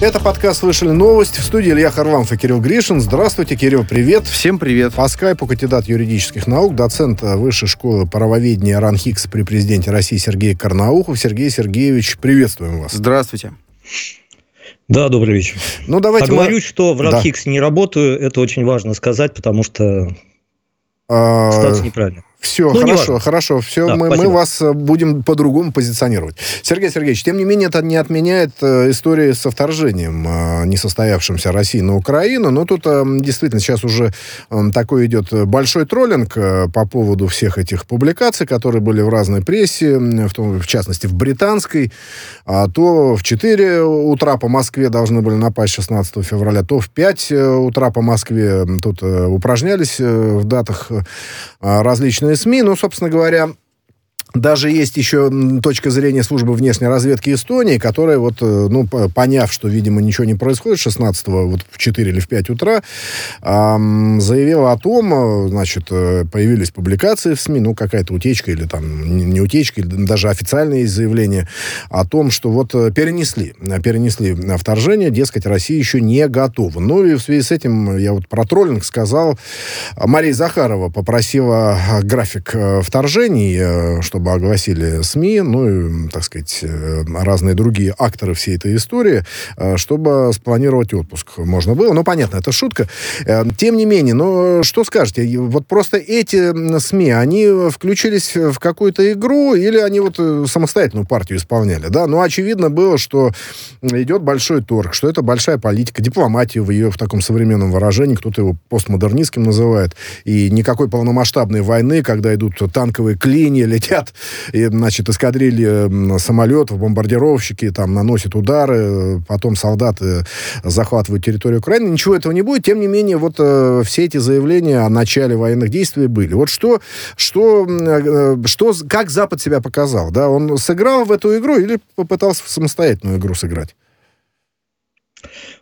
Это подкаст «Слышали новость». В студии Илья Харламов и Кирилл Гришин. Здравствуйте, Кирилл, привет. Всем привет. По скайпу кандидат юридических наук, доцент Высшей школы правоведения РАНХИКС при президенте России Сергей Карнаухов. Сергей Сергеевич, приветствуем вас. Здравствуйте. Да, добрый вечер. Ну, давайте Оговорюсь, мы... что в РАНХИКС да. не работаю. Это очень важно сказать, потому что а... ситуация неправильная. Все, ну, хорошо, хорошо. Все, да, мы, мы вас э, будем по-другому позиционировать. Сергей Сергеевич, тем не менее, это не отменяет э, истории со вторжением э, несостоявшимся России на Украину. Но тут э, действительно сейчас уже э, такой идет большой троллинг по поводу всех этих публикаций, которые были в разной прессе, в, том, в частности, в британской. А то в 4 утра по Москве должны были напасть 16 февраля, то в 5 э, утра по Москве тут упражнялись в датах различные СМИ. Ну, собственно говоря, даже есть еще точка зрения службы внешней разведки Эстонии, которая, вот, э, ну, поняв, что, видимо, ничего не происходит 16 вот в 4 или в 5 утра, эм, заявила о том, э, значит, э, появились публикации в СМИ, ну, какая-то утечка или там не утечка, или даже официальное есть заявление о том, что вот перенесли, перенесли вторжение, дескать, Россия еще не готова. Ну, и в связи с этим я вот про троллинг сказал, Мария Захарова попросила график вторжений, чтобы чтобы огласили СМИ, ну и, так сказать, э, разные другие акторы всей этой истории, э, чтобы спланировать отпуск можно было. Ну, понятно, это шутка. Э, тем не менее, ну, что скажете? Вот просто эти СМИ, они включились в какую-то игру или они вот самостоятельную партию исполняли, да? Ну, очевидно было, что идет большой торг, что это большая политика, дипломатия в ее в таком современном выражении, кто-то его постмодернистским называет, и никакой полномасштабной войны, когда идут танковые клинья, летят и, значит, эскадрильи самолетов, бомбардировщики там наносят удары, потом солдаты захватывают территорию Украины. Ничего этого не будет. Тем не менее, вот э, все эти заявления о начале военных действий были. Вот что, что, э, что, как Запад себя показал? Да? Он сыграл в эту игру или попытался в самостоятельную игру сыграть?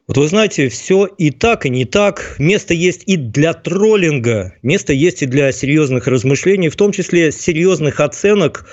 Вот вы знаете, все и так, и не так. Место есть и для троллинга, место есть и для серьезных размышлений, в том числе серьезных оценок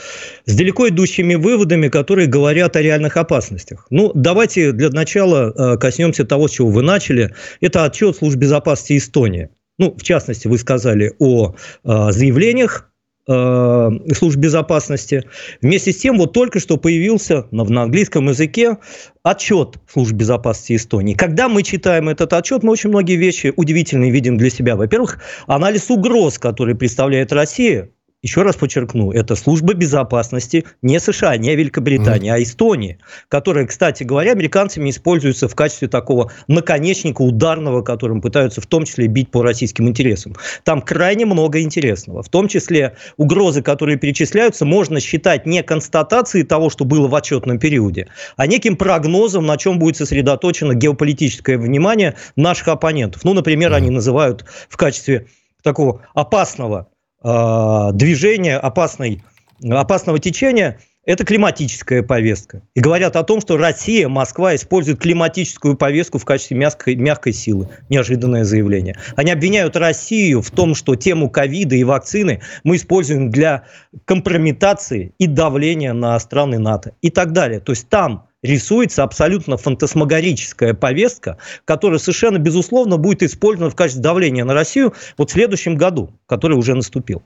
с далеко идущими выводами, которые говорят о реальных опасностях. Ну, давайте для начала э, коснемся того, с чего вы начали. Это отчет служб безопасности Эстонии. Ну, в частности, вы сказали о э, заявлениях Э, служб безопасности. Вместе с тем, вот только что появился на, на английском языке отчет служб безопасности Эстонии. Когда мы читаем этот отчет, мы очень многие вещи удивительные видим для себя. Во-первых, анализ угроз, который представляет Россия, еще раз подчеркну, это служба безопасности не США, не Великобритании, mm. а Эстонии, которая, кстати говоря, американцами используется в качестве такого наконечника ударного, которым пытаются в том числе бить по российским интересам. Там крайне много интересного. В том числе угрозы, которые перечисляются, можно считать не констатацией того, что было в отчетном периоде, а неким прогнозом, на чем будет сосредоточено геополитическое внимание наших оппонентов. Ну, например, mm. они называют в качестве такого опасного движения, опасной, опасного течения, это климатическая повестка. И говорят о том, что Россия, Москва используют климатическую повестку в качестве мягкой, мягкой силы. Неожиданное заявление. Они обвиняют Россию в том, что тему ковида и вакцины мы используем для компрометации и давления на страны НАТО и так далее. То есть там рисуется абсолютно фантасмагорическая повестка, которая совершенно безусловно будет использована в качестве давления на Россию вот в следующем году, который уже наступил.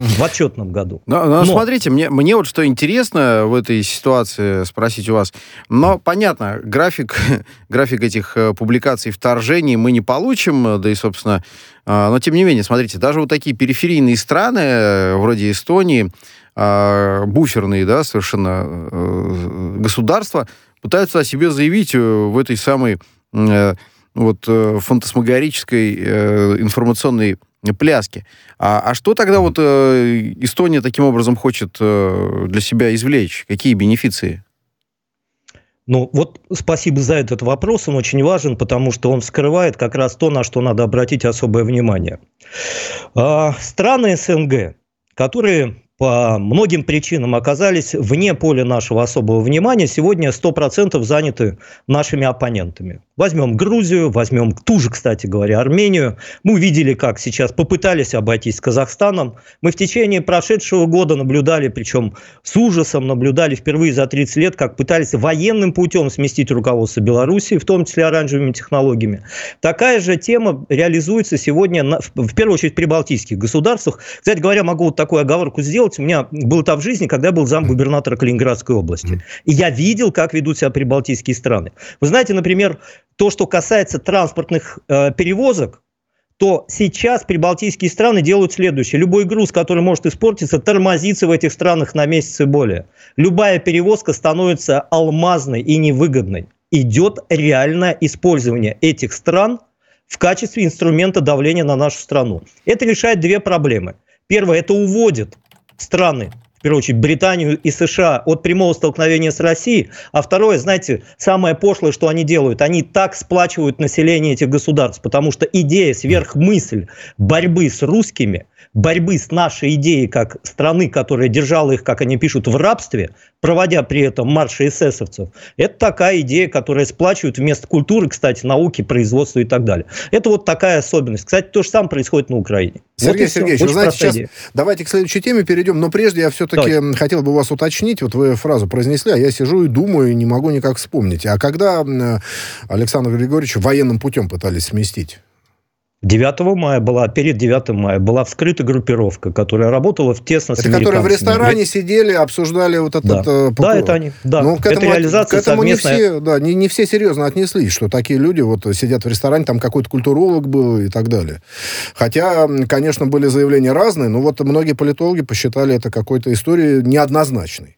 В отчетном году. Но, но, но смотрите, мне, мне вот что интересно в этой ситуации спросить у вас. Но понятно, график, график этих э, публикаций вторжений мы не получим, да и, собственно, э, но тем не менее, смотрите, даже вот такие периферийные страны, э, вроде Эстонии, э, буферные, да, совершенно э, государства пытаются о себе заявить э, в этой самой э, вот э, фантасмагорической э, информационной пляске. А, а что тогда вот э, Эстония таким образом хочет э, для себя извлечь? Какие бенефиции? Ну, вот спасибо за этот вопрос, он очень важен, потому что он вскрывает как раз то, на что надо обратить особое внимание. А, страны СНГ, которые по многим причинам оказались вне поля нашего особого внимания, сегодня 100% заняты нашими оппонентами. Возьмем Грузию, возьмем ту же, кстати говоря, Армению. Мы увидели, как сейчас попытались обойтись с Казахстаном. Мы в течение прошедшего года наблюдали, причем с ужасом наблюдали впервые за 30 лет, как пытались военным путем сместить руководство Белоруссии, в том числе оранжевыми технологиями. Такая же тема реализуется сегодня на, в первую очередь при балтийских государствах. Кстати говоря, могу вот такую оговорку сделать делать. У меня был этап в жизни, когда я был зам губернатора Калининградской области. И я видел, как ведут себя прибалтийские страны. Вы знаете, например, то, что касается транспортных э, перевозок, то сейчас прибалтийские страны делают следующее. Любой груз, который может испортиться, тормозится в этих странах на месяц и более. Любая перевозка становится алмазной и невыгодной. Идет реальное использование этих стран в качестве инструмента давления на нашу страну. Это решает две проблемы. Первое, это уводит страны, в первую очередь Британию и США, от прямого столкновения с Россией. А второе, знаете, самое пошлое, что они делают, они так сплачивают население этих государств, потому что идея, сверхмысль борьбы с русскими, борьбы с нашей идеей как страны, которая держала их, как они пишут, в рабстве, проводя при этом марши эсэсовцев, это такая идея, которая сплачивает вместо культуры, кстати, науки, производства и так далее. Это вот такая особенность. Кстати, то же самое происходит на Украине. Сергей вот Сергеевич, вы знаете, сейчас идея. давайте к следующей теме перейдем, но прежде я все-таки Давайте. хотел бы вас уточнить, вот вы фразу произнесли, а я сижу и думаю, и не могу никак вспомнить. А когда Александр Григорьевич военным путем пытались сместить? 9 мая была, перед 9 мая была вскрыта группировка, которая работала в тесно это с которые в ресторане сидели, обсуждали вот этот... Да, э, да это они. Да. Ну, к этому, это реализация к этому совместная... не все, да, не, не все серьезно отнеслись, что такие люди вот сидят в ресторане, там какой-то культуролог был и так далее. Хотя, конечно, были заявления разные, но вот многие политологи посчитали это какой-то историей неоднозначной.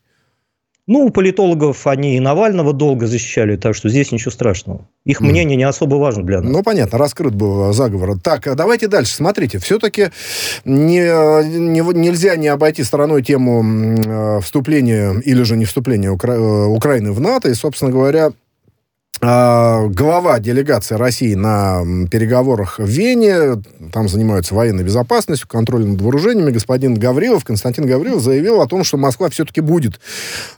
Ну, у политологов они и Навального долго защищали, так что здесь ничего страшного. Их mm. мнение не особо важно для нас. Ну, понятно, раскрыт был заговор. Так, а давайте дальше. Смотрите, все-таки не, не, нельзя не обойти стороной тему э, вступления или же не вступления Укра... Э, Украины в НАТО. И, собственно говоря, глава делегации России на переговорах в Вене, там занимаются военной безопасностью, контролем над вооружениями, господин Гаврилов, Константин Гаврилов заявил о том, что Москва все-таки будет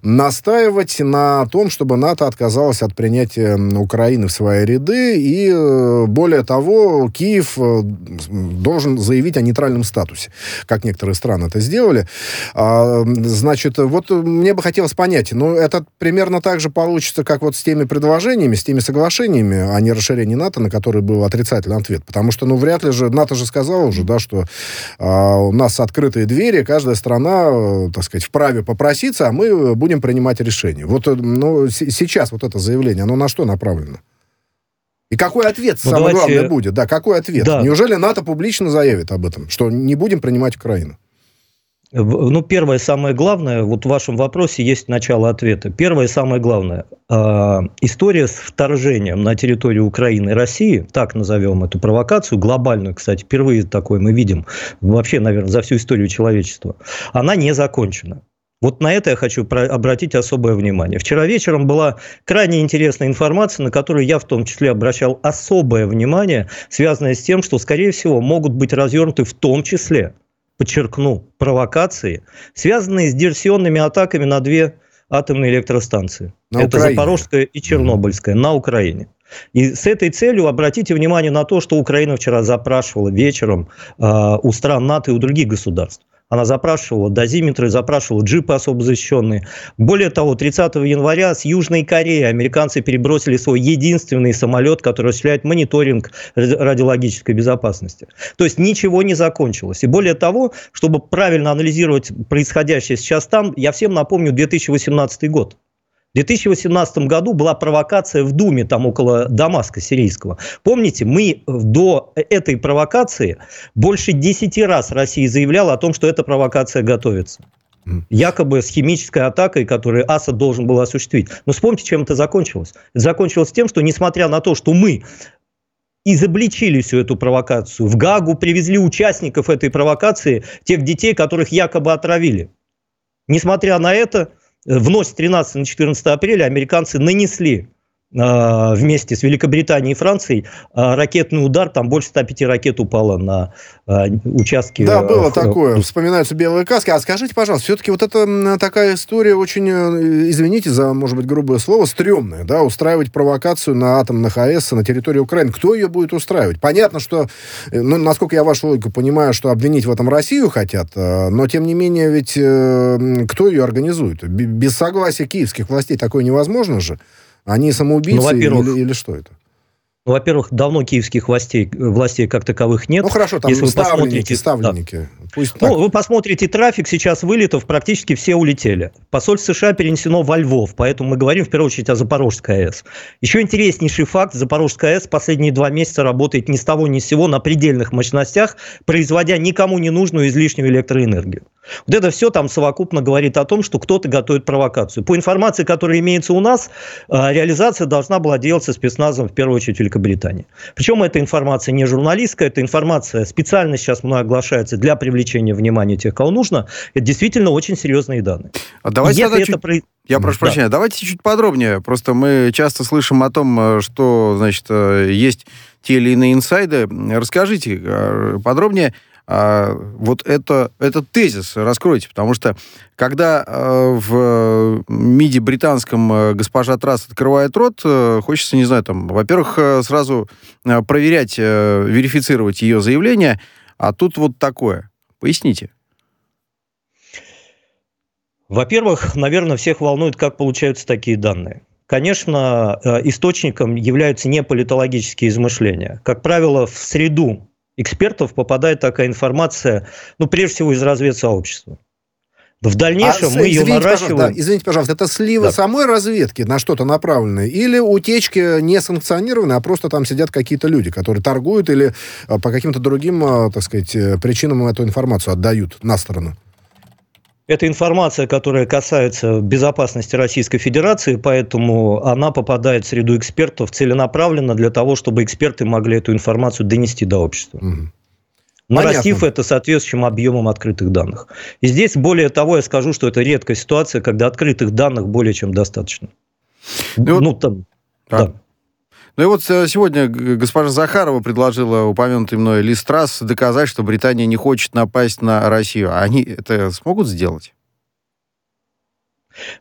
настаивать на том, чтобы НАТО отказалась от принятия Украины в свои ряды, и э, более того, Киев э, должен заявить о нейтральном статусе, как некоторые страны это сделали. А, значит, вот мне бы хотелось понять, ну, это примерно так же получится, как вот с теми предложениями, с теми соглашениями а не расширении НАТО, на которые был отрицательный ответ. Потому что, ну, вряд ли же, НАТО же сказала уже, да, что а, у нас открытые двери, каждая страна, э, так сказать, вправе попроситься, а мы будем принимать решение. Вот, э, ну, сейчас вот это заявление, оно на что направлено? И какой ответ, ну, самое давайте... главное, будет? Да, какой ответ? Да. Неужели НАТО публично заявит об этом, что не будем принимать Украину? Ну, первое, самое главное, вот в вашем вопросе есть начало ответа. Первое, самое главное, э, история с вторжением на территорию Украины и России, так назовем эту провокацию, глобальную, кстати, впервые такое мы видим вообще, наверное, за всю историю человечества, она не закончена. Вот на это я хочу обратить особое внимание. Вчера вечером была крайне интересная информация, на которую я в том числе обращал особое внимание, связанное с тем, что, скорее всего, могут быть развернуты в том числе – подчеркну, провокации, связанные с диверсионными атаками на две атомные электростанции. На Это Украине. Запорожская и Чернобыльская mm-hmm. на Украине. И с этой целью обратите внимание на то, что Украина вчера запрашивала вечером э, у стран НАТО и у других государств. Она запрашивала дозиметры, запрашивала джипы особо защищенные. Более того, 30 января с Южной Кореи американцы перебросили свой единственный самолет, который осуществляет мониторинг радиологической безопасности. То есть ничего не закончилось. И более того, чтобы правильно анализировать происходящее сейчас там, я всем напомню 2018 год. В 2018 году была провокация в Думе, там около Дамаска сирийского. Помните, мы до этой провокации больше 10 раз Россия заявляла о том, что эта провокация готовится. Якобы с химической атакой, которую Асад должен был осуществить. Но вспомните, чем это закончилось. Это закончилось тем, что несмотря на то, что мы изобличили всю эту провокацию, в Гагу привезли участников этой провокации, тех детей, которых якобы отравили. Несмотря на это, в ночь с 13 на 14 апреля американцы нанесли э, вместе с Великобританией и Францией э, ракетный удар, там больше 105 ракет упало на э, участки. Да, было такое, вспоминаются белые каски. А скажите, пожалуйста, все-таки вот это такая история очень, извините за, может быть, грубое слово, стрёмная, да, устраивать провокацию на атомных АЭС на территории Украины. Кто ее будет устраивать? Понятно, что, ну, насколько я вашу логику понимаю, что обвинить в этом Россию хотят, но, тем не менее, ведь кто ее организует? Без согласия киевских властей такое невозможно же. Они самоубийцы ну, или, или что это? Ну, во-первых, давно киевских властей, властей как таковых нет. Ну хорошо, там Если вы ставленники, ставленники. Да. Пусть ну, так. вы посмотрите трафик, сейчас вылетов практически все улетели. Посольство США перенесено во Львов, поэтому мы говорим в первую очередь о Запорожской АЭС. Еще интереснейший факт, Запорожская АЭС последние два месяца работает ни с того ни с сего на предельных мощностях, производя никому не нужную излишнюю электроэнергию. Вот это все там совокупно говорит о том, что кто-то готовит провокацию. По информации, которая имеется у нас, э, реализация должна была делаться спецназом, в первую очередь, Великобритании. Причем эта информация не журналистская, эта информация специально сейчас мной оглашается для привлечения внимания тех, кого нужно. Это действительно очень серьезные данные. А давайте Если это... Чуть... Я прошу да. прощения, давайте чуть подробнее. Просто мы часто слышим о том, э, что, значит, э, есть те или иные инсайды. Расскажите подробнее, а, вот это, этот тезис раскройте, потому что когда э, в МИДе британском э, госпожа Трасс открывает рот, э, хочется, не знаю, там, во-первых, сразу проверять, верифицировать ее заявление, а тут вот такое. Поясните. Во-первых, наверное, всех волнует, как получаются такие данные. Конечно, источником являются не политологические измышления. Как правило, в среду экспертов попадает такая информация, ну, прежде всего, из разведсообщества. В дальнейшем а, мы ее наращиваем. Да, извините, пожалуйста, это сливы да. самой разведки на что-то направленные или утечки не санкционированы, а просто там сидят какие-то люди, которые торгуют или а, по каким-то другим, а, так сказать, э, причинам эту информацию отдают на сторону? Это информация, которая касается безопасности Российской Федерации, поэтому она попадает в среду экспертов целенаправленно для того, чтобы эксперты могли эту информацию донести до общества. Угу. Нарастив это соответствующим объемом открытых данных. И здесь, более того, я скажу, что это редкая ситуация, когда открытых данных более чем достаточно. Ну, ну там, а. да. Ну и вот э, сегодня госпожа Захарова предложила упомянутый мной Ли Страс доказать, что Британия не хочет напасть на Россию. А они это смогут сделать?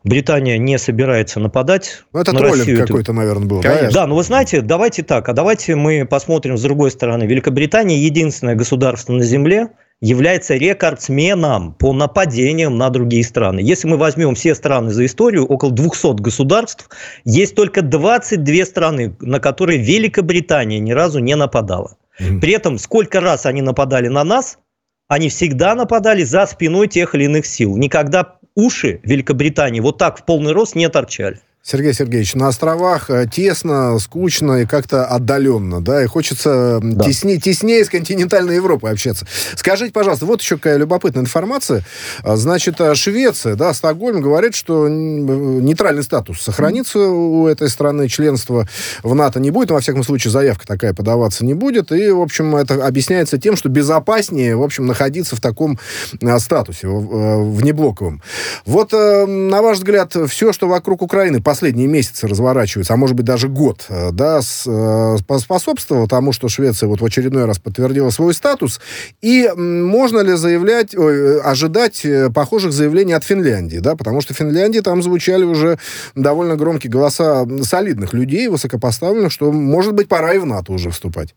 Британия не собирается нападать. Ну, это на троллинг какой-то, наверное, был. Конечно. Да, ну вы знаете, давайте так, а давайте мы посмотрим с другой стороны. Великобритания единственное государство на Земле, является рекордсменом по нападениям на другие страны. Если мы возьмем все страны за историю, около 200 государств, есть только 22 страны, на которые Великобритания ни разу не нападала. При этом сколько раз они нападали на нас, они всегда нападали за спиной тех или иных сил. Никогда уши Великобритании вот так в полный рост не торчали. Сергей Сергеевич, на островах э, тесно, скучно и как-то отдаленно, да, и хочется да. теснее, теснее с континентальной Европой общаться. Скажите, пожалуйста, вот еще какая любопытная информация. А, значит, э, Швеция, да, Стокгольм говорит, что нейтральный статус сохранится у этой страны, членство в НАТО не будет, во всяком случае, заявка такая подаваться не будет, и, в общем, это объясняется тем, что безопаснее, в общем, находиться в таком э, статусе, внеблоковом. Вот, на ваш взгляд, все, что вокруг Украины, по последние месяцы разворачивается, а может быть даже год, э, да, э, способствовало тому, что Швеция вот в очередной раз подтвердила свой статус. И можно ли заявлять, ой, ожидать э, похожих заявлений от Финляндии, да, потому что в Финляндии там звучали уже довольно громкие голоса солидных людей, высокопоставленных, что, может быть, пора и в НАТО уже вступать.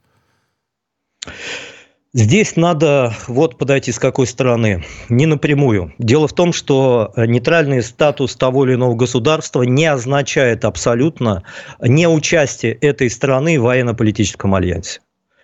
Здесь надо вот подойти с какой стороны. Не напрямую. Дело в том, что э, нейтральный статус того или иного государства не означает абсолютно не участие этой страны в военно-политическом альянсе.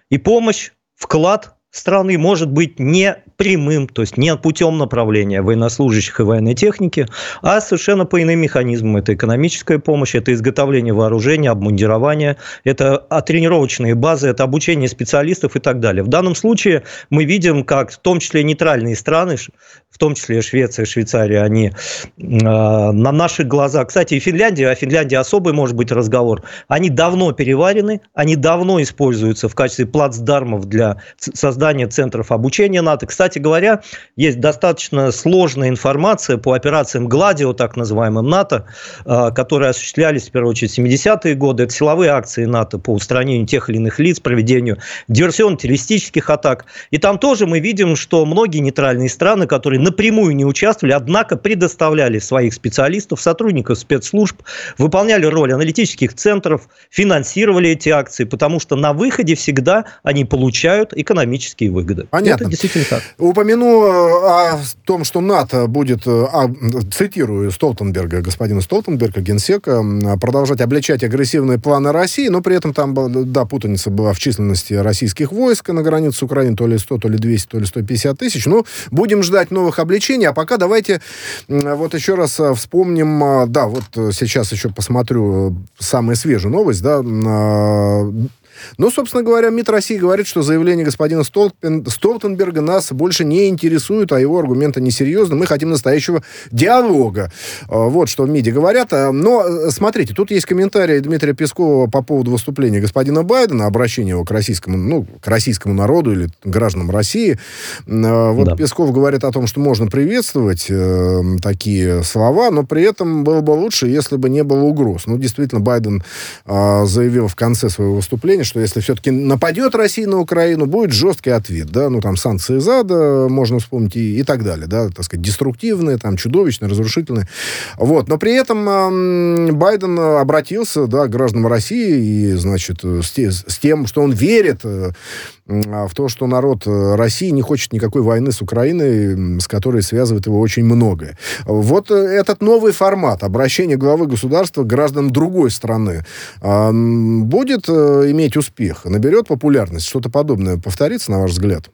И помощь, вклад страны может быть не прямым, то есть не путем направления военнослужащих и военной техники, а совершенно по иным механизмам. Это экономическая помощь, это изготовление вооружения, обмундирование, это тренировочные базы, это обучение специалистов и так далее. В данном случае мы видим, как в том числе нейтральные страны, в том числе Швеция, Швейцария, они э, на наших глазах, кстати, и Финляндия, о Финляндии особый может быть разговор, они давно переварены, они давно используются в качестве плацдармов для создания центров обучения НАТО. Кстати, кстати говоря, есть достаточно сложная информация по операциям «Гладио», так называемым НАТО, э, которые осуществлялись, в первую очередь, в 70-е годы. Это силовые акции НАТО по устранению тех или иных лиц, проведению диверсионно-террористических атак. И там тоже мы видим, что многие нейтральные страны, которые напрямую не участвовали, однако предоставляли своих специалистов, сотрудников спецслужб, выполняли роль аналитических центров, финансировали эти акции, потому что на выходе всегда они получают экономические выгоды. Понятно. Это действительно так. Упомяну э, о том, что НАТО будет, э, а, цитирую Столтенберга, господина Столтенберга, генсека, продолжать обличать агрессивные планы России, но при этом там, да, путаница была в численности российских войск на границе с Украиной, то ли 100, то ли 200, то ли 150 тысяч. Ну, будем ждать новых обличений, а пока давайте вот еще раз э, вспомним, да, вот сейчас еще посмотрю самую свежую новость, да, но, собственно говоря, МИД России говорит, что заявление господина Столтен, Столтенберга нас больше не интересует, а его аргументы несерьезны. Мы хотим настоящего диалога. А, вот что в МИДе говорят. А, но, э, смотрите, тут есть комментарий Дмитрия Пескова по поводу выступления господина Байдена, обращения его к российскому, ну, к российскому народу или гражданам России. А, вот да. Песков говорит о том, что можно приветствовать э, такие слова, но при этом было бы лучше, если бы не было угроз. Ну, действительно, Байден э, заявил в конце своего выступления, что если все-таки нападет Россия на Украину, будет жесткий ответ, да, ну, там, санкции ЗАДа, можно вспомнить, и, и так далее, да, так сказать, деструктивные, там, чудовищные, разрушительные. Вот, но при этом Байден обратился, да, к гражданам России, и, значит, с, с тем, что он верит э, в то, что народ э, России не хочет никакой войны с Украиной, с которой связывает его очень многое. Вот э, этот новый формат обращения главы государства к гражданам другой страны э, будет э, иметь успех, наберет популярность, что-то подобное повторится, на ваш взгляд?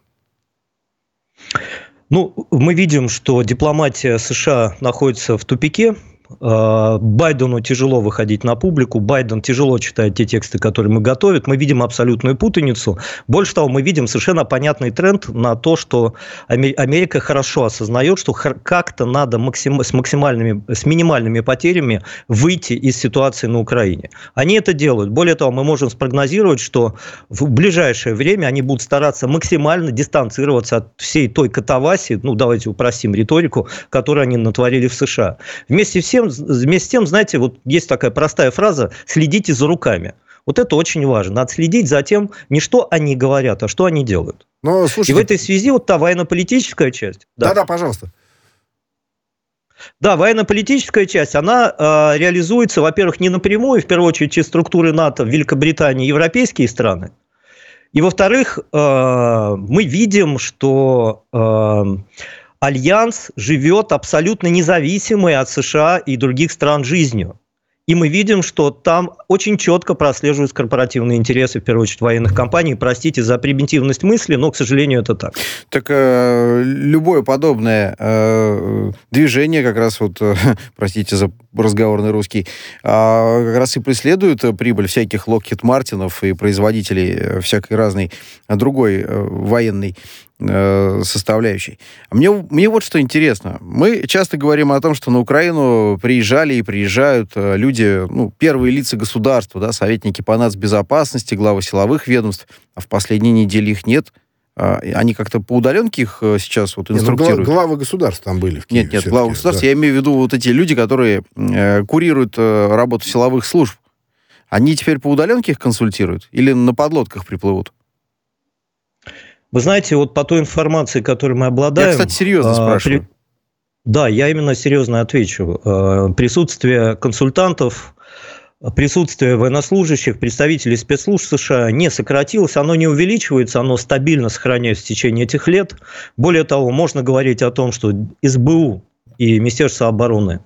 Ну, мы видим, что дипломатия США находится в тупике Байдену тяжело выходить на публику, Байден тяжело читает те тексты, которые мы готовим. Мы видим абсолютную путаницу. Больше того, мы видим совершенно понятный тренд на то, что Америка хорошо осознает, что как-то надо максим... с максимальными, с минимальными потерями выйти из ситуации на Украине. Они это делают. Более того, мы можем спрогнозировать, что в ближайшее время они будут стараться максимально дистанцироваться от всей той катавасии, ну давайте упростим риторику, которую они натворили в США. Вместе всем тем, вместе с тем, знаете, вот есть такая простая фраза «следите за руками». Вот это очень важно. Надо следить за тем, не что они говорят, а что они делают. Но, слушайте... И в этой связи вот та военно-политическая часть. Да-да, пожалуйста. Да, военно-политическая часть, она э, реализуется, во-первых, не напрямую, в первую очередь, через структуры НАТО, Великобритании, европейские страны. И, во-вторых, э, мы видим, что э, Альянс живет абсолютно независимой от США и других стран жизнью. И мы видим, что там очень четко прослеживаются корпоративные интересы, в первую очередь, военных компаний. Простите за примитивность мысли, но, к сожалению, это так. Так э, любое подобное э, движение, как раз вот, э, простите за разговорный русский, э, как раз и преследует прибыль всяких Локхит Мартинов и производителей всякой разной другой э, военной Э, составляющей. Мне, мне вот что интересно. Мы часто говорим о том, что на Украину приезжали и приезжают э, люди, ну, первые лица государства, да, советники по нацбезопасности, главы силовых ведомств, а в последние недели их нет. А, они как-то по удаленке их э, сейчас вот инструктируют? Нет, ну, главы государств там были в Киеве. Нет, нет, главы государств. Да. Я имею в виду вот эти люди, которые э, курируют э, работу силовых служб. Они теперь по удаленке их консультируют или на подлодках приплывут? Вы знаете, вот по той информации, которой мы обладаем... Я, кстати, серьезно а, спрашиваю. При... Да, я именно серьезно отвечу. А, присутствие консультантов, присутствие военнослужащих, представителей спецслужб США не сократилось, оно не увеличивается, оно стабильно сохраняется в течение этих лет. Более того, можно говорить о том, что СБУ и Министерство обороны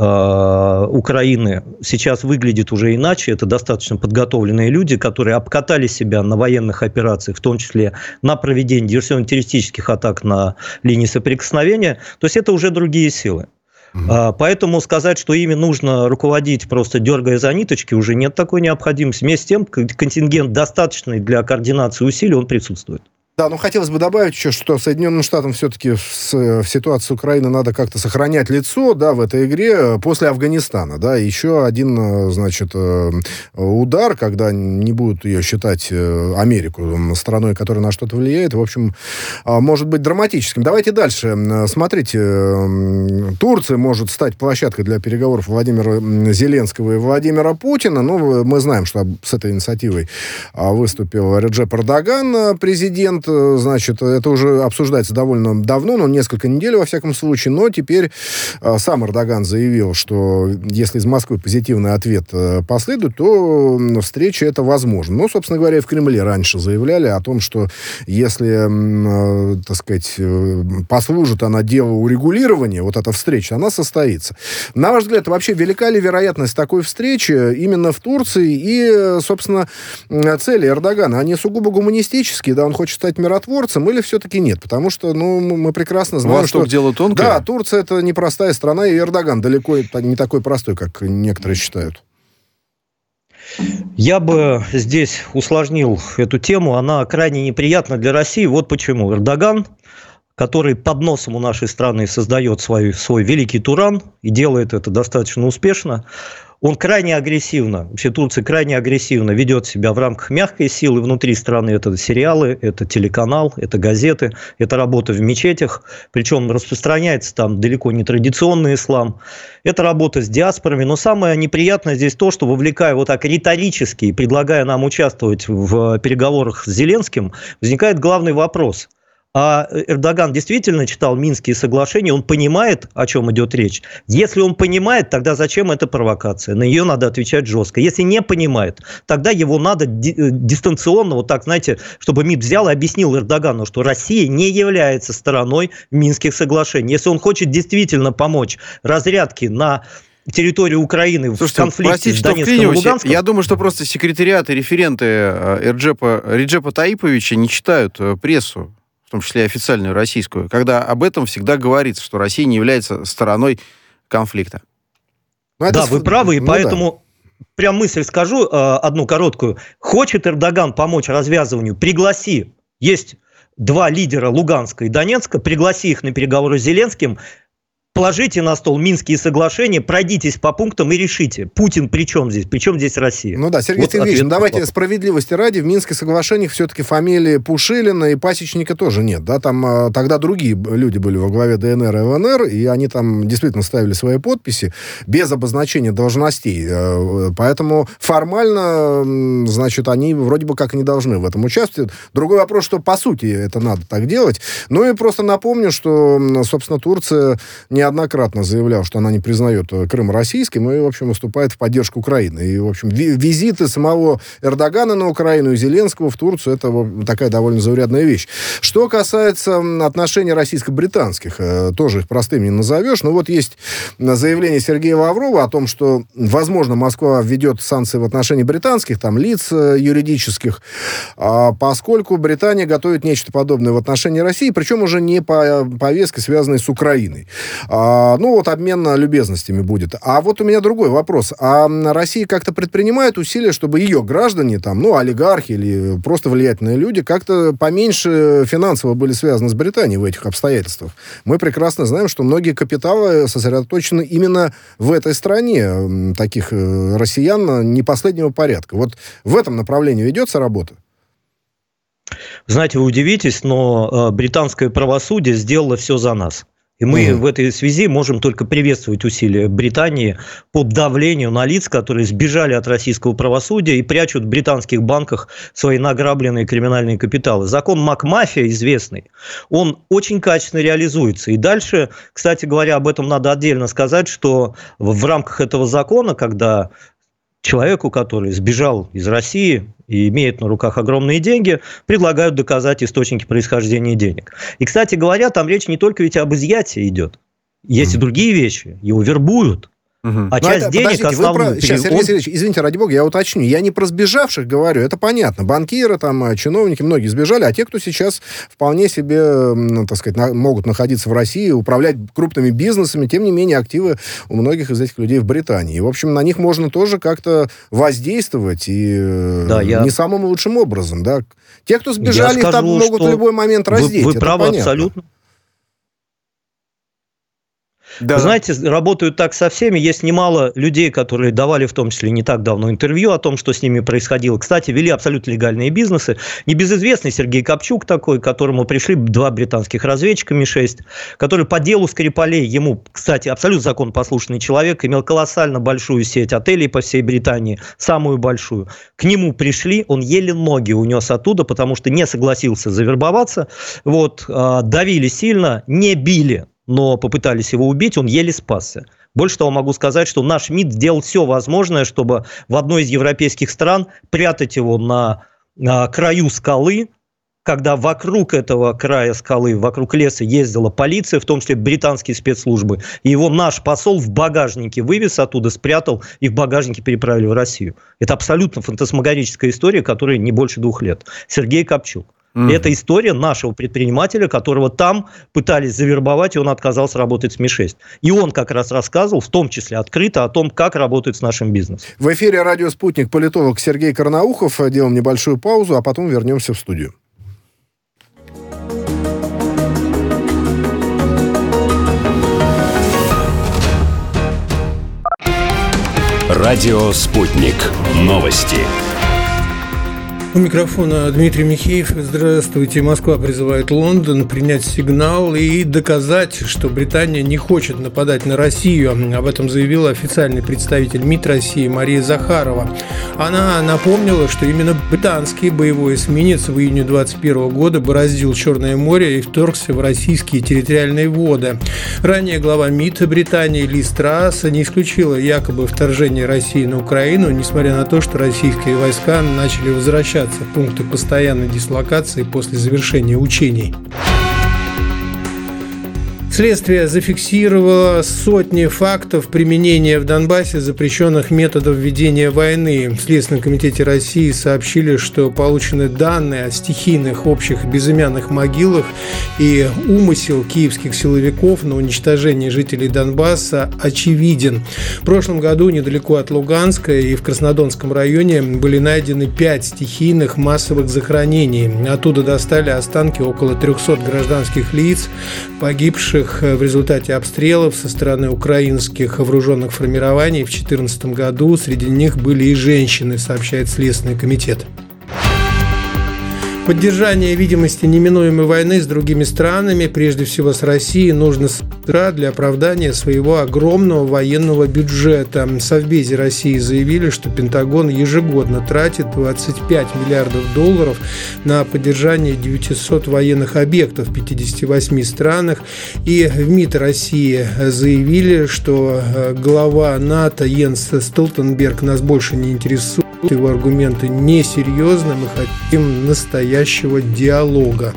Украины сейчас выглядит уже иначе. Это достаточно подготовленные люди, которые обкатали себя на военных операциях, в том числе на проведении диверсионно-террористических атак на линии соприкосновения. То есть это уже другие силы. Угу. Поэтому сказать, что ими нужно руководить просто дергая за ниточки, уже нет такой необходимости. Вместе с тем, контингент достаточный для координации усилий, он присутствует. Да, ну хотелось бы добавить еще, что Соединенным Штатам все-таки в, ситуации Украины надо как-то сохранять лицо, да, в этой игре после Афганистана, да, еще один, э, значит, э, удар, когда не будут ее считать э, Америку страной, которая на что-то влияет, в общем, может быть драматическим. Давайте дальше. Смотрите, Турция может стать площадкой для переговоров Владимира Зеленского и Владимира Путина. Ну, мы знаем, что с этой инициативой выступил Реджеп Эрдоган, президент Э, значит, это уже обсуждается довольно давно, но несколько недель, во всяком случае, но теперь э, сам Эрдоган заявил, что если из Москвы позитивный ответ э, последует, то встреча это возможно. Ну, собственно говоря, и в Кремле раньше заявляли о том, что если, так сказать, послужит она делу урегулирования, вот эта встреча, она состоится. На ваш взгляд, вообще велика ли вероятность такой встречи именно в Турции и, собственно, цели Эрдогана? Они сугубо гуманистические, да, он хочет стать миротворцем или все-таки нет? Потому что, ну, мы прекрасно знаем, Восток что... дело тонкое. Да, Турция это непростая страна, и Эрдоган далеко не такой простой, как некоторые считают. Я бы здесь усложнил эту тему. Она крайне неприятна для России. Вот почему. Эрдоган, который под носом у нашей страны создает свой, свой великий Туран и делает это достаточно успешно, он крайне агрессивно, вообще Турция крайне агрессивно ведет себя в рамках мягкой силы внутри страны. Это сериалы, это телеканал, это газеты, это работа в мечетях, причем распространяется там далеко не традиционный ислам. Это работа с диаспорами, но самое неприятное здесь то, что вовлекая вот так риторически, предлагая нам участвовать в переговорах с Зеленским, возникает главный вопрос – а Эрдоган действительно читал Минские соглашения, он понимает, о чем идет речь. Если он понимает, тогда зачем эта провокация? На нее надо отвечать жестко. Если не понимает, тогда его надо э, дистанционно, вот так, знаете, чтобы МИД взял и объяснил Эрдогану, что Россия не является стороной Минских соглашений. Если он хочет действительно помочь разрядке на территорию Украины Слушайте, в конфликте простите, с Донецком и Луганском. Я думаю, что просто секретариаты, референты э, Эрджепа, Реджепа Таиповича не читают э, прессу в том числе официальную российскую, когда об этом всегда говорится, что Россия не является стороной конфликта. Ну, да, с... вы правы, и ну, поэтому да. прям мысль скажу, э, одну короткую. Хочет Эрдоган помочь развязыванию, пригласи. Есть два лидера Луганска и Донецка, пригласи их на переговоры с Зеленским, положите на стол Минские соглашения, пройдитесь по пунктам и решите. Путин при чем здесь? При чем здесь Россия? Ну да, Сергей вот Сергеевич, ну давайте справедливости ради, в Минских соглашениях все-таки фамилии Пушилина и Пасечника тоже нет. Да? Там а, тогда другие люди были во главе ДНР и ЛНР, и они там действительно ставили свои подписи без обозначения должностей. Э, поэтому формально, значит, они вроде бы как не должны в этом участвовать. Другой вопрос, что по сути это надо так делать. Ну и просто напомню, что, собственно, Турция не неоднократно заявлял, что она не признает э, Крым российским и, в общем, выступает в поддержку Украины. И, в общем, визиты самого Эрдогана на Украину и Зеленского в Турцию это такая довольно заурядная вещь. Что касается отношений российско-британских, э, тоже их простым не назовешь, но вот есть заявление Сергея Лаврова о том, что, возможно, Москва введет санкции в отношении британских там лиц э, юридических, а, поскольку Британия готовит нечто подобное в отношении России, причем уже не по повестке, связанной с Украиной. А, ну, вот обмен любезностями будет. А вот у меня другой вопрос. А Россия как-то предпринимает усилия, чтобы ее граждане, там, ну, олигархи или просто влиятельные люди как-то поменьше финансово были связаны с Британией в этих обстоятельствах? Мы прекрасно знаем, что многие капиталы сосредоточены именно в этой стране, таких э, россиян не последнего порядка. Вот в этом направлении ведется работа? Знаете, вы удивитесь, но э, британское правосудие сделало все за нас. И мы mm. в этой связи можем только приветствовать усилия Британии по давлению на лиц, которые сбежали от российского правосудия и прячут в британских банках свои награбленные криминальные капиталы. Закон МакМафия известный, он очень качественно реализуется. И дальше, кстати говоря, об этом надо отдельно сказать, что в рамках этого закона, когда человеку, который сбежал из России и имеет на руках огромные деньги, предлагают доказать источники происхождения денег. И, кстати говоря, там речь не только ведь об изъятии идет. Есть и другие вещи. Его вербуют. Угу. А Но часть это, денег основную... Про... Сейчас, Сергей Сергеевич, извините, ради бога, я уточню. Я не про сбежавших говорю, это понятно. Банкиры, там, э, чиновники, многие сбежали, а те, кто сейчас вполне себе, так сказать, на... могут находиться в России, управлять крупными бизнесами, тем не менее, активы у многих из этих людей в Британии. И, в общем, на них можно тоже как-то воздействовать, и э, да, я... не самым лучшим образом, да. Те, кто сбежали, скажу, там могут в любой момент раздеть. Вы, вы правы понятно. абсолютно. Да. Знаете, работают так со всеми. Есть немало людей, которые давали в том числе не так давно интервью о том, что с ними происходило. Кстати, вели абсолютно легальные бизнесы. Небезызвестный Сергей Копчук такой, к которому пришли два британских разведчика Ми-6, который по делу Скрипалей, ему, кстати, абсолютно законопослушный человек, имел колоссально большую сеть отелей по всей Британии, самую большую. К нему пришли, он еле ноги унес оттуда, потому что не согласился завербоваться. Вот, а, давили сильно, не били но попытались его убить, он еле спасся. Больше того, могу сказать, что наш МИД сделал все возможное, чтобы в одной из европейских стран прятать его на, на краю скалы, когда вокруг этого края скалы, вокруг леса ездила полиция, в том числе британские спецслужбы, и его наш посол в багажнике вывез оттуда, спрятал и в багажнике переправили в Россию. Это абсолютно фантасмагорическая история, которая не больше двух лет. Сергей Копчук. Mm. Это история нашего предпринимателя, которого там пытались завербовать, и он отказался работать с Ми-6. И он как раз рассказывал, в том числе открыто, о том, как работает с нашим бизнесом. В эфире радио «Спутник» политолог Сергей Карнаухов. Делаем небольшую паузу, а потом вернемся в студию. Радио «Спутник». Новости. У микрофона Дмитрий Михеев. Здравствуйте. Москва призывает Лондон принять сигнал и доказать, что Британия не хочет нападать на Россию. Об этом заявила официальный представитель МИД России Мария Захарова. Она напомнила, что именно британский боевой эсминец в июне 2021 года бороздил Черное море и вторгся в российские территориальные воды. Ранее глава МИД Британии Ли Страс не исключила якобы вторжение России на Украину, несмотря на то, что российские войска начали возвращаться в пункты постоянной дислокации после завершения учений. Следствие зафиксировало сотни фактов применения в Донбассе запрещенных методов ведения войны. В Следственном комитете России сообщили, что получены данные о стихийных общих безымянных могилах и умысел киевских силовиков на уничтожение жителей Донбасса очевиден. В прошлом году недалеко от Луганска и в Краснодонском районе были найдены пять стихийных массовых захоронений. Оттуда достали останки около 300 гражданских лиц, погибших погибших э, в результате обстрелов со стороны украинских вооруженных формирований в 2014 году. Среди них были и женщины, сообщает Следственный комитет. Поддержание видимости неминуемой войны с другими странами, прежде всего с Россией, нужно для оправдания своего огромного военного бюджета. В Совбезе России заявили, что Пентагон ежегодно тратит 25 миллиардов долларов на поддержание 900 военных объектов в 58 странах. И в МИД России заявили, что э, глава НАТО Йенс Столтенберг нас больше не интересует его аргументы несерьезны, мы хотим настоящего диалога.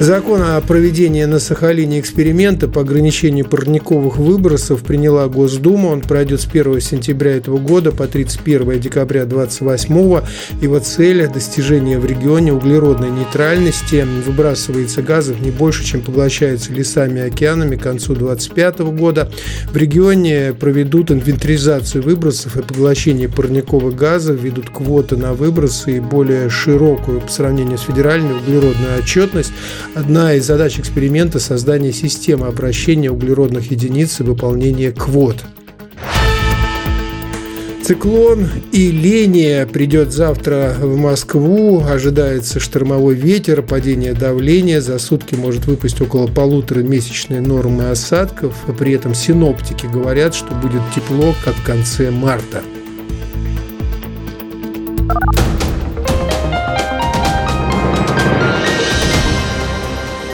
Закон о проведении на Сахалине эксперимента по ограничению парниковых выбросов приняла Госдума. Он пройдет с 1 сентября этого года по 31 декабря 2028. Его цель – достижение в регионе углеродной нейтральности. Выбрасывается газов не больше, чем поглощается лесами и океанами к концу 2025 года. В регионе проведут инвентаризацию выбросов и поглощение парниковых газов, ведут квоты на выбросы и более широкую по сравнению с федеральной углеродную отчетность. Одна из задач эксперимента – создание системы обращения углеродных единиц и выполнения квот. Циклон Иления придет завтра в Москву. Ожидается штормовой ветер, падение давления. За сутки может выпасть около полутора месячной нормы осадков. При этом синоптики говорят, что будет тепло, как в конце марта.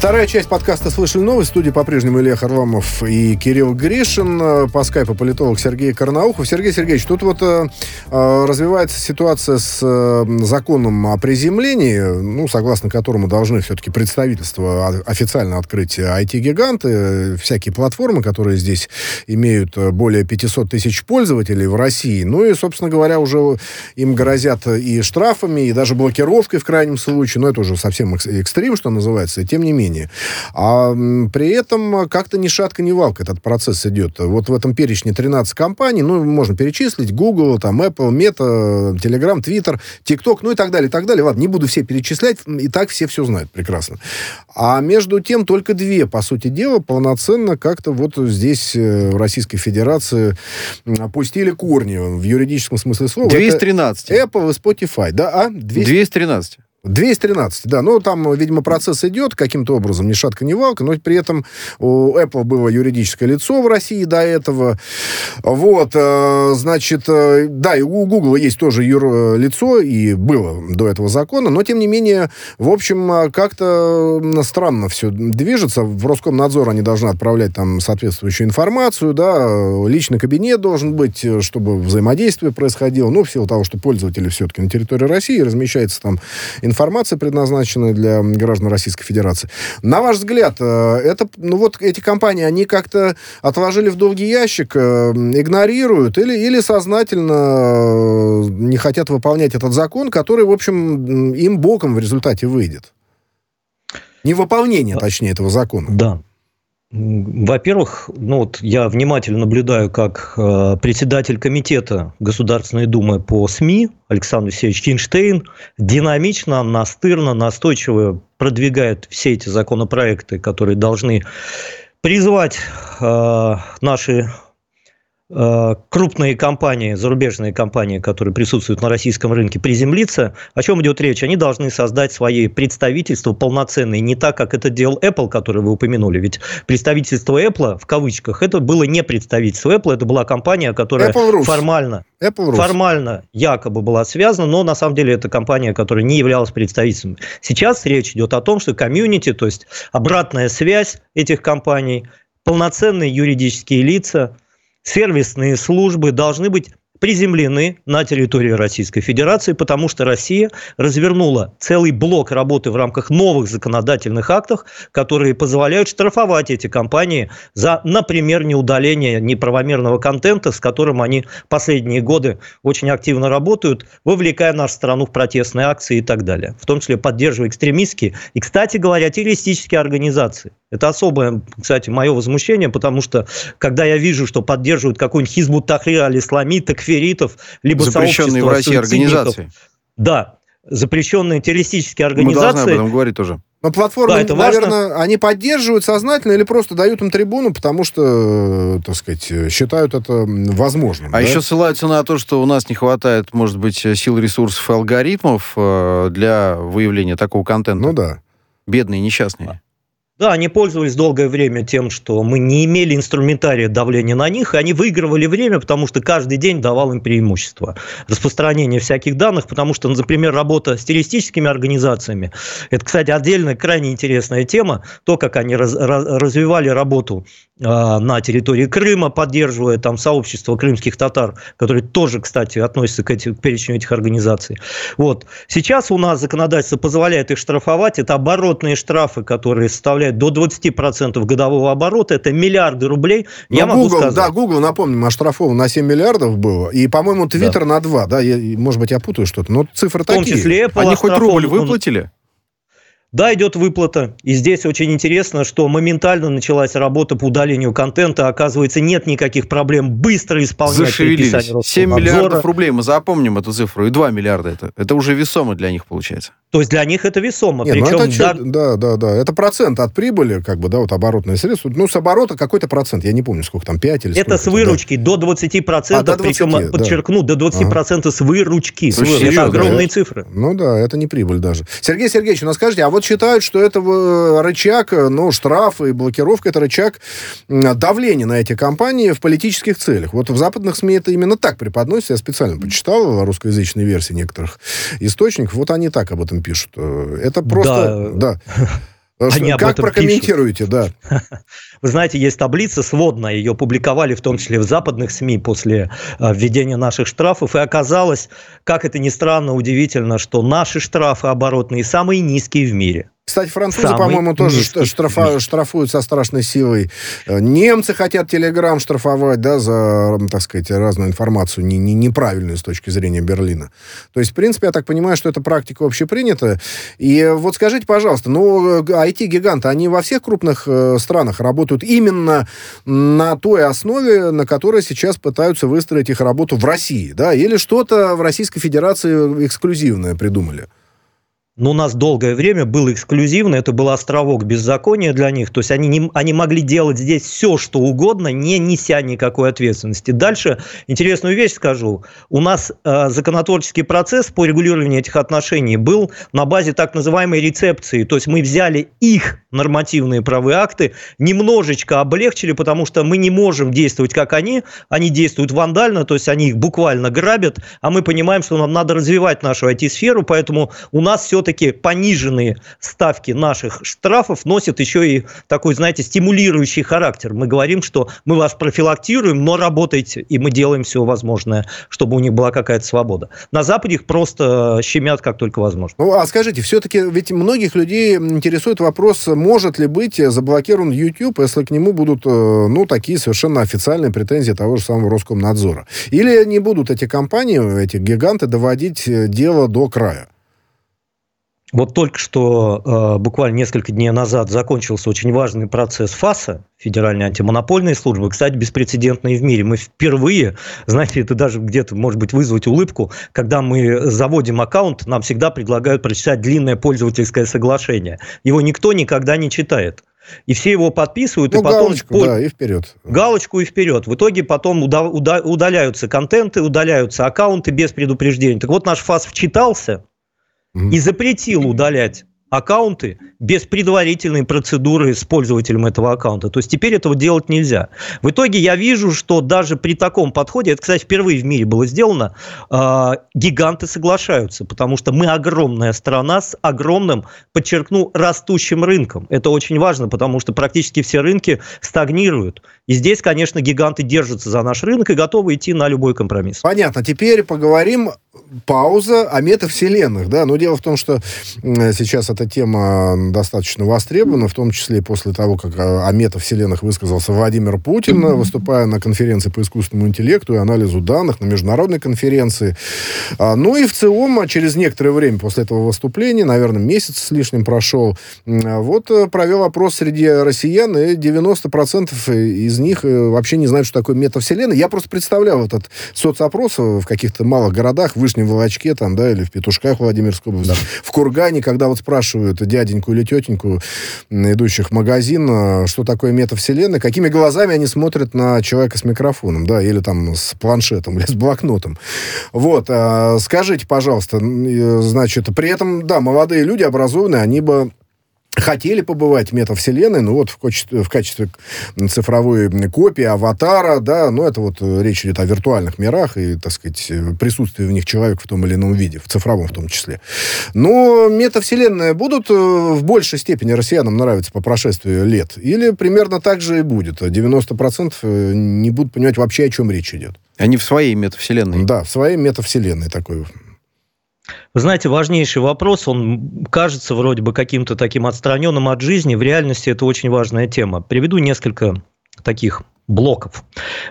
Вторая часть подкаста «Слышали новость». В студии по-прежнему Илья Харламов и Кирилл Гришин. По скайпу политолог Сергей Карнаухов. Сергей Сергеевич, тут вот э, э, развивается ситуация с э, законом о приземлении, ну, согласно которому должны все-таки представительства официально открыть IT-гиганты, всякие платформы, которые здесь имеют более 500 тысяч пользователей в России. Ну и, собственно говоря, уже им грозят и штрафами, и даже блокировкой в крайнем случае. Но это уже совсем экстрим, что называется. Тем не менее, менее. А при этом как-то ни шатка, ни валка этот процесс идет. Вот в этом перечне 13 компаний, ну, можно перечислить, Google, там, Apple, Meta, Telegram, Twitter, TikTok, ну и так далее, и так далее. Ладно, не буду все перечислять, и так все все знают прекрасно. А между тем только две, по сути дела, полноценно как-то вот здесь, э, в Российской Федерации, опустили корни в юридическом смысле слова. 213. Это Apple и Spotify, да? А? 200... 213. 213, да. Ну, там, видимо, процесс идет каким-то образом, ни шатка, ни валка, но при этом у Apple было юридическое лицо в России до этого. Вот, э, значит, э, да, и у Google есть тоже юрлицо, и было до этого закона, но, тем не менее, в общем, как-то странно все движется. В Роскомнадзор они должны отправлять там соответствующую информацию, да, личный кабинет должен быть, чтобы взаимодействие происходило, ну, в силу того, что пользователи все-таки на территории России размещается там информация, предназначенная для граждан Российской Федерации. На ваш взгляд, э, это, ну вот эти компании, они как-то отложили в долгий ящик, э, игнорируют или, или сознательно э, не хотят выполнять этот закон, который, в общем, им боком в результате выйдет? Невыполнение, точнее, этого закона. Да. Во-первых, ну вот я внимательно наблюдаю, как э, председатель комитета Государственной Думы по СМИ Александр Алексеевич Кинштейн динамично, настырно, настойчиво продвигает все эти законопроекты, которые должны призвать э, наши крупные компании, зарубежные компании, которые присутствуют на российском рынке, приземлиться, о чем идет речь? Они должны создать свои представительства полноценные, не так, как это делал Apple, который вы упомянули. Ведь представительство Apple, в кавычках, это было не представительство Apple, это была компания, которая Apple формально, Apple формально якобы была связана, но на самом деле это компания, которая не являлась представительством. Сейчас речь идет о том, что комьюнити, то есть обратная связь этих компаний, полноценные юридические лица – сервисные службы должны быть приземлены на территории Российской Федерации, потому что Россия развернула целый блок работы в рамках новых законодательных актов, которые позволяют штрафовать эти компании за, например, неудаление неправомерного контента, с которым они последние годы очень активно работают, вовлекая нашу страну в протестные акции и так далее, в том числе поддерживая экстремистские и, кстати говоря, террористические организации. Это особое, кстати, мое возмущение, потому что, когда я вижу, что поддерживают какой-нибудь Хизбут Тахрир, Аль-Исламит, такферитов, либо Запрещенные в России организации. Да, запрещенные террористические организации. Мы должны об этом говорить тоже. Но платформы, да, это наверное, важно. они поддерживают сознательно или просто дают им трибуну, потому что, так сказать, считают это возможным. А да? еще ссылаются на то, что у нас не хватает, может быть, сил, ресурсов и алгоритмов э, для выявления такого контента. Ну да. Бедные, несчастные. Да, они пользовались долгое время тем, что мы не имели инструментария давления на них, и они выигрывали время, потому что каждый день давал им преимущество. Распространение всяких данных, потому что, например, работа с террористическими организациями, это, кстати, отдельная крайне интересная тема, то, как они раз, раз, развивали работу э, на территории Крыма, поддерживая там сообщество крымских татар, которые тоже, кстати, относятся к, эти, к перечню этих организаций. Вот. Сейчас у нас законодательство позволяет их штрафовать, это оборотные штрафы, которые составляют составляет до 20% годового оборота, это миллиарды рублей. Но я Google, могу сказать... Да, Google, напомним, оштрафован на 7 миллиардов было, и, по-моему, Twitter да. на 2, да, я, может быть, я путаю что-то, но цифры такие. В том числе Apple Они хоть рубль выплатили? Да, идет выплата. И здесь очень интересно, что моментально началась работа по удалению контента. Оказывается, нет никаких проблем быстро исполнять Зашевелились. 7 миллиардов рублей, мы запомним эту цифру. И 2 миллиарда это. Это уже весомо для них получается. То есть для них это весомо. Нет, Причем, ну это да... да, да, да. Это процент от прибыли, как бы, да, вот оборотные средства. Ну, с оборота какой-то процент. Я не помню, сколько там, 5 или Это с выручки да. до 20%. А, до 20, причем, да. подчеркну, до 20% ага. с выручки. Слушай, это огромные да? цифры. Ну да, это не прибыль даже. Сергей Сергеевич, ну скажите, а вот считают, что это э, рычаг, ну, штрафы и блокировка, это рычаг давления на эти компании в политических целях. Вот в западных СМИ это именно так преподносится. Я специально почитал русскоязычные версии некоторых источников. Вот они так об этом пишут. Э, это просто... Да. да. Они как прокомментируете, пишут. да? Вы знаете, есть таблица сводная, ее публиковали в том числе в западных СМИ после э, введения наших штрафов, и оказалось, как это ни странно, удивительно, что наши штрафы оборотные самые низкие в мире. Кстати, французы, по-моему, тоже штрафа, штрафуют со страшной силой. Э, немцы хотят Телеграм штрафовать, да, за, так сказать, разную информацию не, не, неправильную с точки зрения Берлина. То есть, в принципе, я так понимаю, что эта практика общепринята. И вот скажите, пожалуйста, ну, IT-гиганты, они во всех крупных э, странах работают именно на той основе, на которой сейчас пытаются выстроить их работу в России, да? Или что-то в Российской Федерации эксклюзивное придумали? Но у нас долгое время был эксклюзивно, это был островок беззакония для них, то есть они, не, они могли делать здесь все, что угодно, не неся никакой ответственности. Дальше интересную вещь скажу. У нас э, законотворческий процесс по регулированию этих отношений был на базе так называемой рецепции, то есть мы взяли их нормативные правые акты, немножечко облегчили, потому что мы не можем действовать как они, они действуют вандально, то есть они их буквально грабят, а мы понимаем, что нам надо развивать нашу IT-сферу, поэтому у нас все-таки пониженные ставки наших штрафов носят еще и такой, знаете, стимулирующий характер. Мы говорим, что мы вас профилактируем, но работайте, и мы делаем все возможное, чтобы у них была какая-то свобода. На Западе их просто щемят как только возможно. Ну, а скажите, все-таки ведь многих людей интересует вопрос, может ли быть заблокирован YouTube, если к нему будут, э, ну, такие совершенно официальные претензии того же самого Роскомнадзора. Или не будут эти компании, эти гиганты доводить э, дело до края? Вот только что, э, буквально несколько дней назад, закончился очень важный процесс ФАСа, Федеральной антимонопольной службы, кстати, беспрецедентный в мире. Мы впервые, знаете, это даже где-то, может быть, вызвать улыбку, когда мы заводим аккаунт, нам всегда предлагают прочитать длинное пользовательское соглашение. Его никто никогда не читает. И все его подписывают, ну, и потом... галочку, пол... да, и вперед. Галочку и вперед. В итоге потом уда- уда- удаляются контенты, удаляются аккаунты без предупреждения. Так вот, наш ФАС вчитался, и запретил удалять аккаунты без предварительной процедуры с пользователем этого аккаунта. То есть теперь этого делать нельзя. В итоге я вижу, что даже при таком подходе, это, кстати, впервые в мире было сделано, э, гиганты соглашаются, потому что мы огромная страна с огромным, подчеркну, растущим рынком. Это очень важно, потому что практически все рынки стагнируют. И здесь, конечно, гиганты держатся за наш рынок и готовы идти на любой компромисс. Понятно. Теперь поговорим пауза о метавселенных, да, но дело в том, что сейчас эта тема достаточно востребована, в том числе после того, как о метавселенных высказался Владимир Путин, выступая на конференции по искусственному интеллекту и анализу данных на международной конференции. А, ну и в целом, через некоторое время после этого выступления, наверное, месяц с лишним прошел, вот э, провел опрос среди россиян, и 90% из них э, вообще не знают, что такое метавселенная. Я просто представлял этот соцопрос в каких-то малых городах, Вышнем Волочке, там, да, или в Петушках Владимирской области, да. в Кургане, когда вот спрашивают дяденьку или тетеньку, идущих в магазин, а, что такое метавселенная, какими глазами они смотрят на человека с микрофоном, да, или там с планшетом, или с блокнотом. Вот, а, скажите, пожалуйста, э, значит, при этом, да, молодые люди образованные, они бы хотели побывать в метавселенной, ну вот в качестве, в качестве цифровой копии аватара, да, ну это вот э, речь идет о виртуальных мирах и, так сказать, э, присутствии в них человека в том или ином виде, в цифровом в том числе. Но метавселенная будут э, в большей степени россиянам нравиться по прошествии лет? Или примерно так же и будет? 90% не будут понимать вообще, о чем речь идет? Они в своей метавселенной. Да, в своей метавселенной такой вы знаете, важнейший вопрос, он кажется вроде бы каким-то таким отстраненным от жизни, в реальности это очень важная тема. Приведу несколько таких блоков.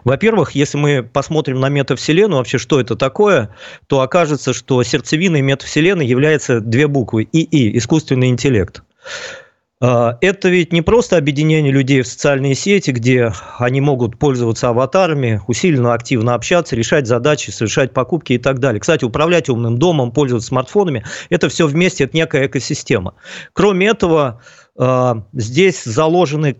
Во-первых, если мы посмотрим на метавселенную, вообще что это такое, то окажется, что сердцевиной метавселенной является две буквы ИИ, искусственный интеллект. А, это ведь не просто объединение людей в социальные сети, где они могут пользоваться аватарами, усиленно, активно общаться, решать задачи, совершать покупки и так далее. Кстати, управлять умным домом, пользоваться смартфонами – это все вместе, это некая экосистема. Кроме этого, а, здесь заложены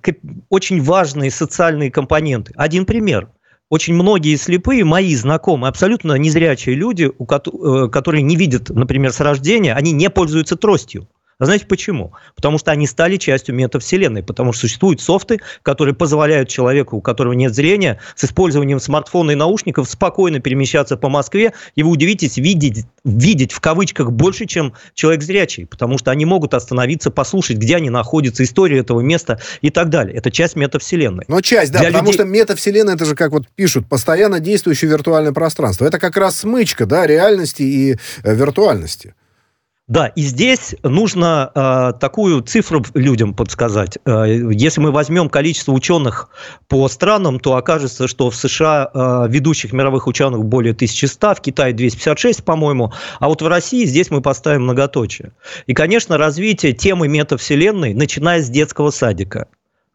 очень важные социальные компоненты. Один пример – очень многие слепые, мои знакомые, абсолютно незрячие люди, э, которые не видят, например, с рождения, они не пользуются тростью. А знаете почему? Потому что они стали частью метавселенной, потому что существуют софты, которые позволяют человеку, у которого нет зрения, с использованием смартфона и наушников спокойно перемещаться по Москве, и вы удивитесь, видеть, видеть в кавычках больше, чем человек зрячий, потому что они могут остановиться, послушать, где они находятся, историю этого места и так далее. Это часть метавселенной. Но часть, да, Для потому людей... что метавселенная, это же, как вот пишут, постоянно действующее виртуальное пространство. Это как раз смычка, да, реальности и э, виртуальности. Да, и здесь нужно э, такую цифру людям подсказать. Э, если мы возьмем количество ученых по странам, то окажется, что в США э, ведущих мировых ученых более 1100, в Китае 256, по-моему, а вот в России здесь мы поставим многоточие. И, конечно, развитие темы метавселенной, начиная с детского садика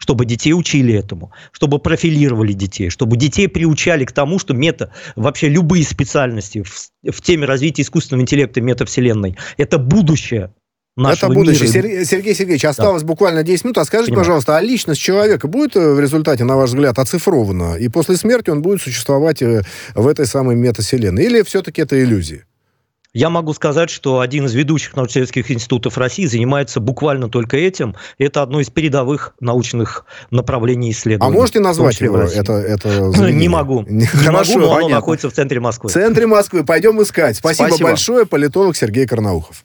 чтобы детей учили этому, чтобы профилировали детей, чтобы детей приучали к тому, что мета, вообще любые специальности в, в теме развития искусственного интеллекта метавселенной – это будущее это будущее. Мира. Сергей Сергеевич, осталось да. буквально 10 минут. А скажите, Понимаю. пожалуйста, а личность человека будет э, в результате, на ваш взгляд, оцифрована? И после смерти он будет существовать э, в этой самой метавселенной? Или все-таки это иллюзия? Я могу сказать, что один из ведущих научно-исследовательских институтов России занимается буквально только этим. Это одно из передовых научных направлений исследований. А можете назвать его? Это, это Не могу. Не, Хорошо, могу, но оно находится в центре Москвы. В центре Москвы. Пойдем искать. Спасибо, Спасибо. большое. Политолог Сергей Карнаухов.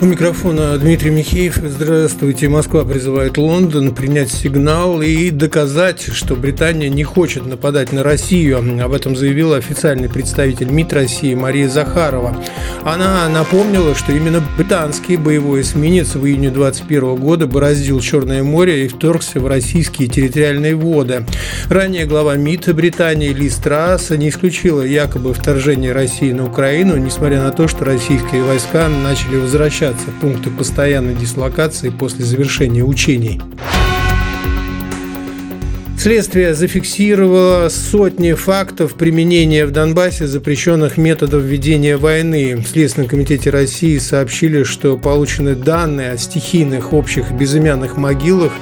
У микрофона Дмитрий Михеев. Здравствуйте. Москва призывает Лондон принять сигнал и доказать, что Британия не хочет нападать на Россию. Об этом заявила официальный представитель МИД России Мария Захарова. Она напомнила, что именно британский боевой эсминец в июне 2021 года бороздил Черное море и вторгся в российские территориальные воды. Ранее глава МИД Британии Ли Страс не исключила якобы вторжение России на Украину, несмотря на то, что российские войска начали возвращаться перемещаться пункты постоянной дислокации после завершения учений. Следствие зафиксировало сотни фактов применения в Донбассе запрещенных методов ведения войны. В Следственном комитете России сообщили, что получены данные о стихийных общих безымянных могилах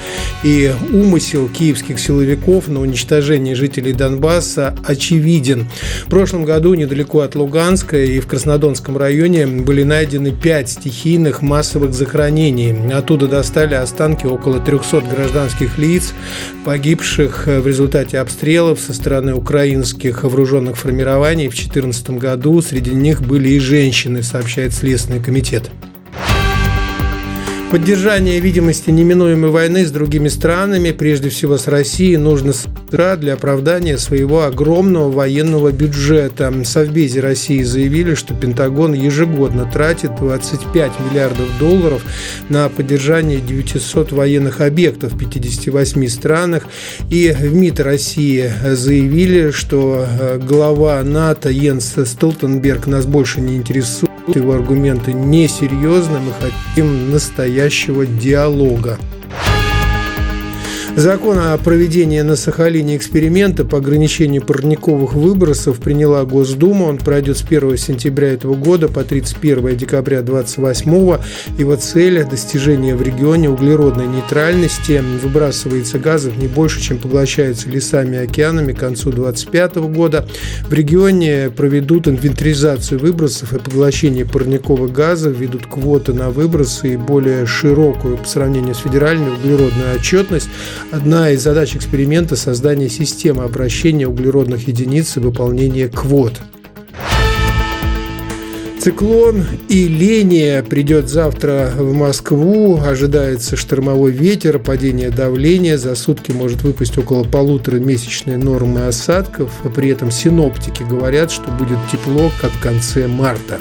и умысел киевских силовиков на уничтожение жителей Донбасса очевиден. В прошлом году недалеко от Луганска и в Краснодонском районе были найдены пять стихийных массовых захоронений. Оттуда достали останки около 300 гражданских лиц, погибших погибших э, в результате обстрелов со стороны украинских вооруженных формирований в 2014 году. Среди них были и женщины, сообщает Следственный комитет. Поддержание видимости неминуемой войны с другими странами, прежде всего с Россией, нужно США для оправдания своего огромного военного бюджета. В Совбезе России заявили, что Пентагон ежегодно тратит 25 миллиардов долларов на поддержание 900 военных объектов в 58 странах. И в МИД России заявили, что э, глава НАТО Йенс Столтенберг нас больше не интересует его аргументы несерьезны, мы хотим настоящего диалога. Закон о проведении на Сахалине эксперимента по ограничению парниковых выбросов приняла Госдума. Он пройдет с 1 сентября этого года по 31 декабря 2028. Его цель – достижение в регионе углеродной нейтральности. Выбрасывается газов не больше, чем поглощается лесами и океанами к концу 2025 года. В регионе проведут инвентаризацию выбросов и поглощение парниковых газов, ведут квоты на выбросы и более широкую по сравнению с федеральной углеродную отчетность. Одна из задач эксперимента – создание системы обращения углеродных единиц и выполнения квот. Циклон Иления придет завтра в Москву. Ожидается штормовой ветер, падение давления. За сутки может выпасть около полутора месячной нормы осадков. При этом синоптики говорят, что будет тепло, как в конце марта.